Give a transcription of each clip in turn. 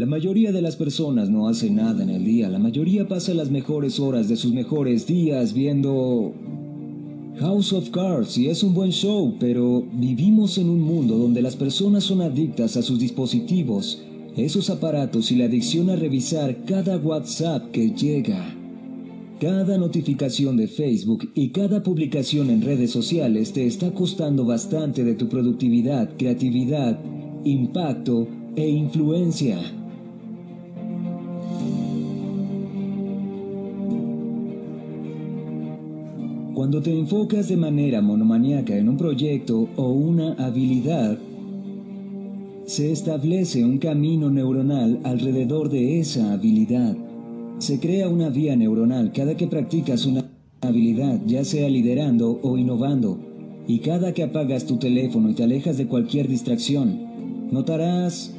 La mayoría de las personas no hace nada en el día, la mayoría pasa las mejores horas de sus mejores días viendo House of Cards y es un buen show, pero vivimos en un mundo donde las personas son adictas a sus dispositivos, esos aparatos y la adicción a revisar cada WhatsApp que llega. Cada notificación de Facebook y cada publicación en redes sociales te está costando bastante de tu productividad, creatividad, impacto e influencia. Cuando te enfocas de manera monomaniaca en un proyecto o una habilidad, se establece un camino neuronal alrededor de esa habilidad. Se crea una vía neuronal cada que practicas una habilidad, ya sea liderando o innovando, y cada que apagas tu teléfono y te alejas de cualquier distracción, notarás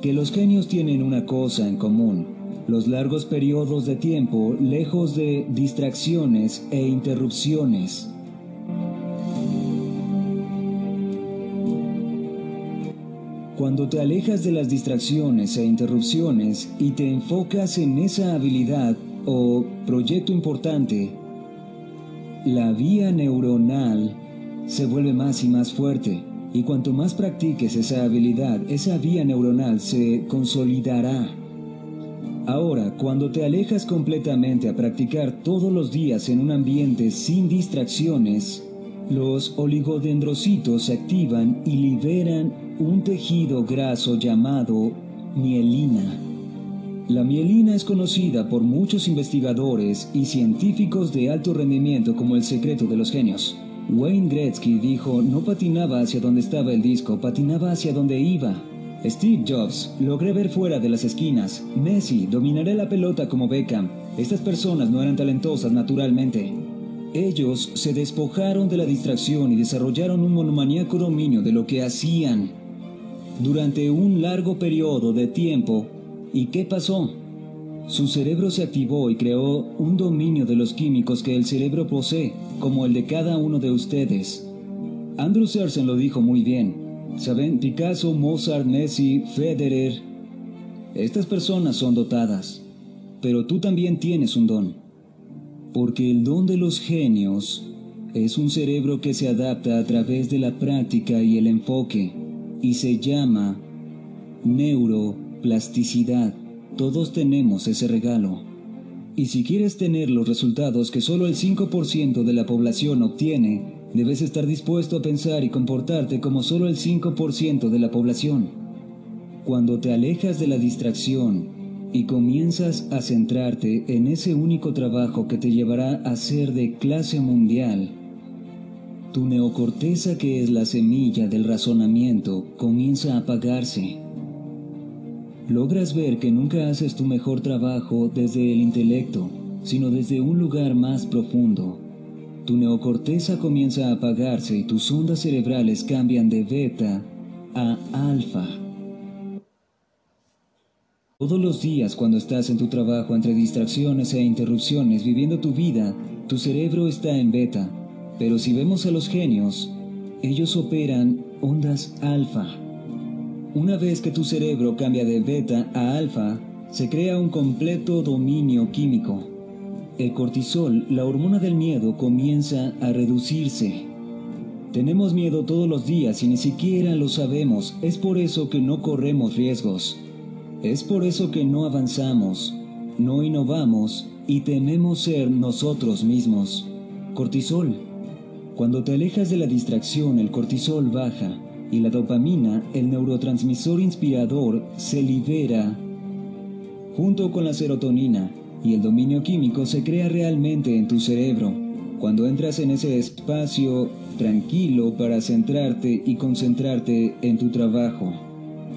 que los genios tienen una cosa en común los largos periodos de tiempo lejos de distracciones e interrupciones. Cuando te alejas de las distracciones e interrupciones y te enfocas en esa habilidad o proyecto importante, la vía neuronal se vuelve más y más fuerte. Y cuanto más practiques esa habilidad, esa vía neuronal se consolidará. Ahora, cuando te alejas completamente a practicar todos los días en un ambiente sin distracciones, los oligodendrocitos se activan y liberan un tejido graso llamado mielina. La mielina es conocida por muchos investigadores y científicos de alto rendimiento como el secreto de los genios. Wayne Gretzky dijo, no patinaba hacia donde estaba el disco, patinaba hacia donde iba. Steve Jobs, logré ver fuera de las esquinas. Messi, dominaré la pelota como Beckham. Estas personas no eran talentosas naturalmente. Ellos se despojaron de la distracción y desarrollaron un monomaníaco dominio de lo que hacían durante un largo periodo de tiempo. ¿Y qué pasó? Su cerebro se activó y creó un dominio de los químicos que el cerebro posee, como el de cada uno de ustedes. Andrew Sersen lo dijo muy bien. Saben, Picasso, Mozart, Messi, Federer. Estas personas son dotadas, pero tú también tienes un don. Porque el don de los genios es un cerebro que se adapta a través de la práctica y el enfoque, y se llama neuroplasticidad. Todos tenemos ese regalo. Y si quieres tener los resultados que solo el 5% de la población obtiene, Debes estar dispuesto a pensar y comportarte como solo el 5% de la población. Cuando te alejas de la distracción y comienzas a centrarte en ese único trabajo que te llevará a ser de clase mundial, tu neocorteza que es la semilla del razonamiento comienza a apagarse. Logras ver que nunca haces tu mejor trabajo desde el intelecto, sino desde un lugar más profundo tu neocorteza comienza a apagarse y tus ondas cerebrales cambian de beta a alfa. Todos los días cuando estás en tu trabajo entre distracciones e interrupciones viviendo tu vida, tu cerebro está en beta. Pero si vemos a los genios, ellos operan ondas alfa. Una vez que tu cerebro cambia de beta a alfa, se crea un completo dominio químico el cortisol, la hormona del miedo, comienza a reducirse. Tenemos miedo todos los días y ni siquiera lo sabemos. Es por eso que no corremos riesgos. Es por eso que no avanzamos, no innovamos y tememos ser nosotros mismos. Cortisol. Cuando te alejas de la distracción, el cortisol baja y la dopamina, el neurotransmisor inspirador, se libera junto con la serotonina y el dominio químico se crea realmente en tu cerebro. Cuando entras en ese espacio tranquilo para centrarte y concentrarte en tu trabajo.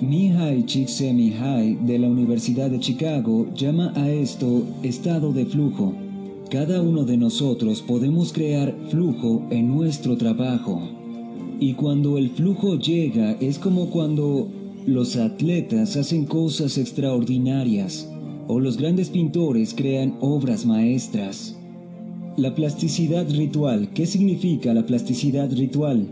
Mihai Csikszentmihalyi de la Universidad de Chicago llama a esto estado de flujo. Cada uno de nosotros podemos crear flujo en nuestro trabajo. Y cuando el flujo llega es como cuando los atletas hacen cosas extraordinarias o los grandes pintores crean obras maestras. La plasticidad ritual. ¿Qué significa la plasticidad ritual?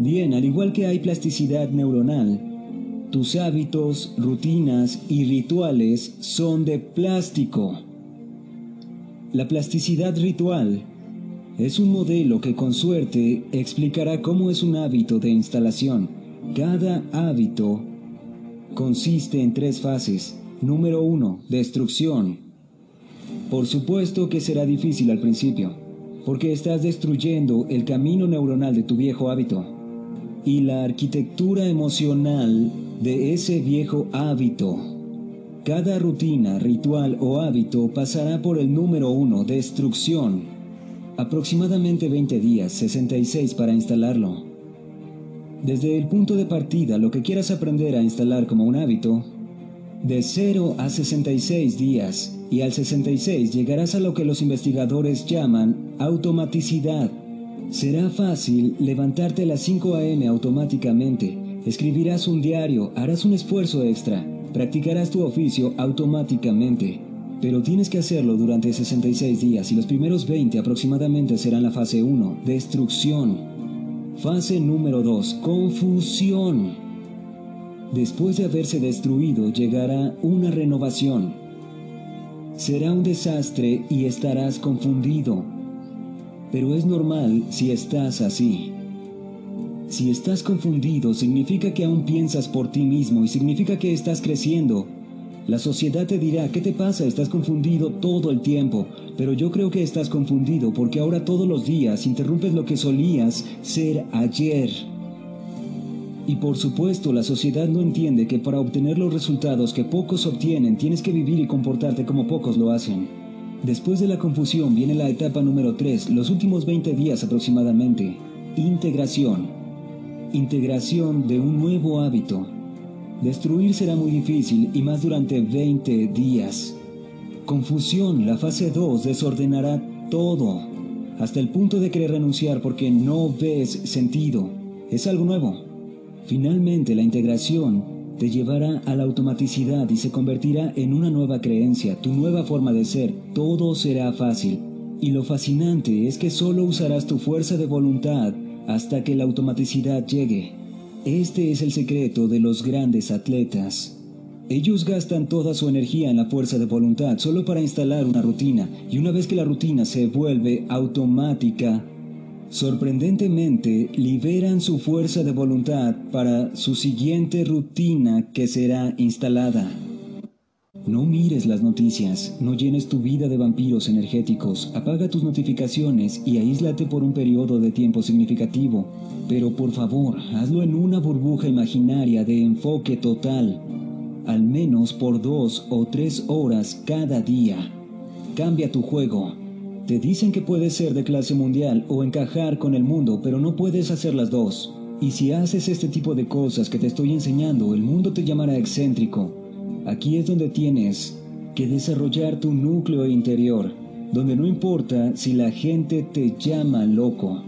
Bien, al igual que hay plasticidad neuronal, tus hábitos, rutinas y rituales son de plástico. La plasticidad ritual es un modelo que con suerte explicará cómo es un hábito de instalación. Cada hábito consiste en tres fases. Número uno, destrucción. Por supuesto que será difícil al principio, porque estás destruyendo el camino neuronal de tu viejo hábito y la arquitectura emocional de ese viejo hábito. Cada rutina, ritual o hábito pasará por el número uno, destrucción. Aproximadamente 20 días, 66 para instalarlo. Desde el punto de partida, lo que quieras aprender a instalar como un hábito, de 0 a 66 días, y al 66 llegarás a lo que los investigadores llaman automaticidad Será fácil levantarte a las 5 a.m. automáticamente. Escribirás un diario, harás un esfuerzo extra, practicarás tu oficio automáticamente. Pero tienes que hacerlo durante 66 días y los primeros 20 aproximadamente serán la fase 1, destrucción. Fase número 2, confusión. Después de haberse destruido llegará una renovación. Será un desastre y estarás confundido pero es normal si estás así. Si estás confundido, significa que aún piensas por ti mismo y significa que estás creciendo. La sociedad te dirá, ¿qué te pasa? Estás confundido todo el tiempo, pero yo creo que estás confundido porque ahora todos los días interrumpes lo que solías ser ayer. Y por supuesto, la sociedad no entiende que para obtener los resultados que pocos obtienen, tienes que vivir y comportarte como pocos lo hacen. Después de la confusión viene la etapa número 3, los últimos 20 días aproximadamente. Integración. Integración de un nuevo hábito. Destruir será muy difícil y más durante 20 días. Confusión, la fase 2 desordenará todo, hasta el punto de querer renunciar porque no ves sentido. Es algo nuevo. Finalmente la integración te llevará a la automaticidad y se convertirá en una nueva creencia, tu nueva forma de ser. Todo será fácil. Y lo fascinante es que solo usarás tu fuerza de voluntad hasta que la automaticidad llegue. Este es el secreto de los grandes atletas. Ellos gastan toda su energía en la fuerza de voluntad solo para instalar una rutina y una vez que la rutina se vuelve automática, Sorprendentemente, liberan su fuerza de voluntad para su siguiente rutina que será instalada. No mires las noticias, no llenes tu vida de vampiros energéticos, apaga tus notificaciones y aíslate por un periodo de tiempo significativo, pero por favor, hazlo en una burbuja imaginaria de enfoque total, al menos por dos o tres horas cada día. Cambia tu juego, te dicen que puedes ser de clase mundial o encajar con el mundo, pero no puedes hacer las dos. Y si haces este tipo de cosas que te estoy enseñando, el mundo te llamará excéntrico. Aquí es donde tienes que desarrollar tu núcleo interior, donde no importa si la gente te llama loco.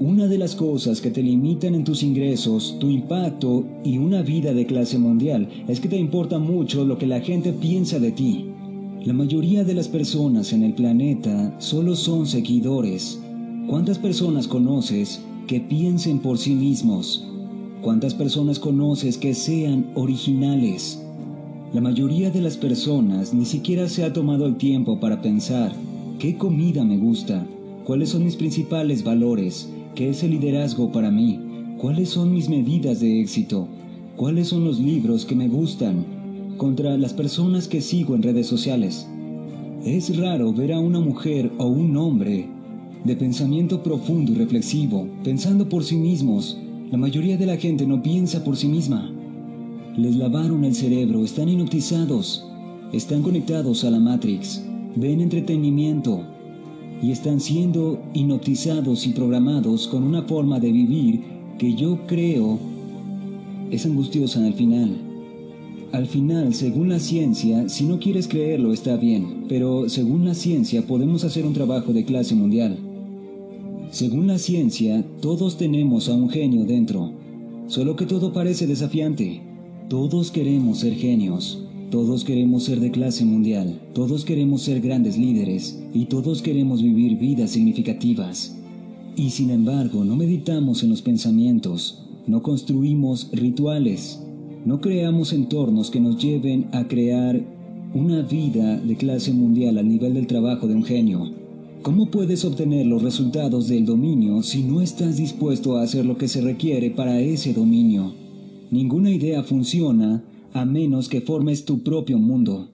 Una de las cosas que te limitan en tus ingresos, tu impacto y una vida de clase mundial es que te importa mucho lo que la gente piensa de ti. La mayoría de las personas en el planeta solo son seguidores. ¿Cuántas personas conoces que piensen por sí mismos? ¿Cuántas personas conoces que sean originales? La mayoría de las personas ni siquiera se ha tomado el tiempo para pensar qué comida me gusta, cuáles son mis principales valores, qué es el liderazgo para mí, cuáles son mis medidas de éxito, cuáles son los libros que me gustan, contra las personas que sigo en redes sociales. Es raro ver a una mujer o un hombre de pensamiento profundo y reflexivo, pensando por sí mismos. La mayoría de la gente no piensa por sí misma. Les lavaron el cerebro, están hipnotizados, están conectados a la Matrix, ven entretenimiento y están siendo hipnotizados y programados con una forma de vivir que yo creo es angustiosa al final. Al final, según la ciencia, si no quieres creerlo está bien, pero según la ciencia podemos hacer un trabajo de clase mundial. Según la ciencia, todos tenemos a un genio dentro, solo que todo parece desafiante. Todos queremos ser genios, todos queremos ser de clase mundial, todos queremos ser grandes líderes y todos queremos vivir vidas significativas. Y sin embargo, no meditamos en los pensamientos, no construimos rituales, No creamos entornos que nos lleven a crear una vida de clase mundial al nivel del trabajo de un genio. ¿Cómo puedes obtener los resultados del dominio si no estás dispuesto a hacer lo que se requiere para ese dominio? Ninguna idea funciona a menos que formes tu propio mundo.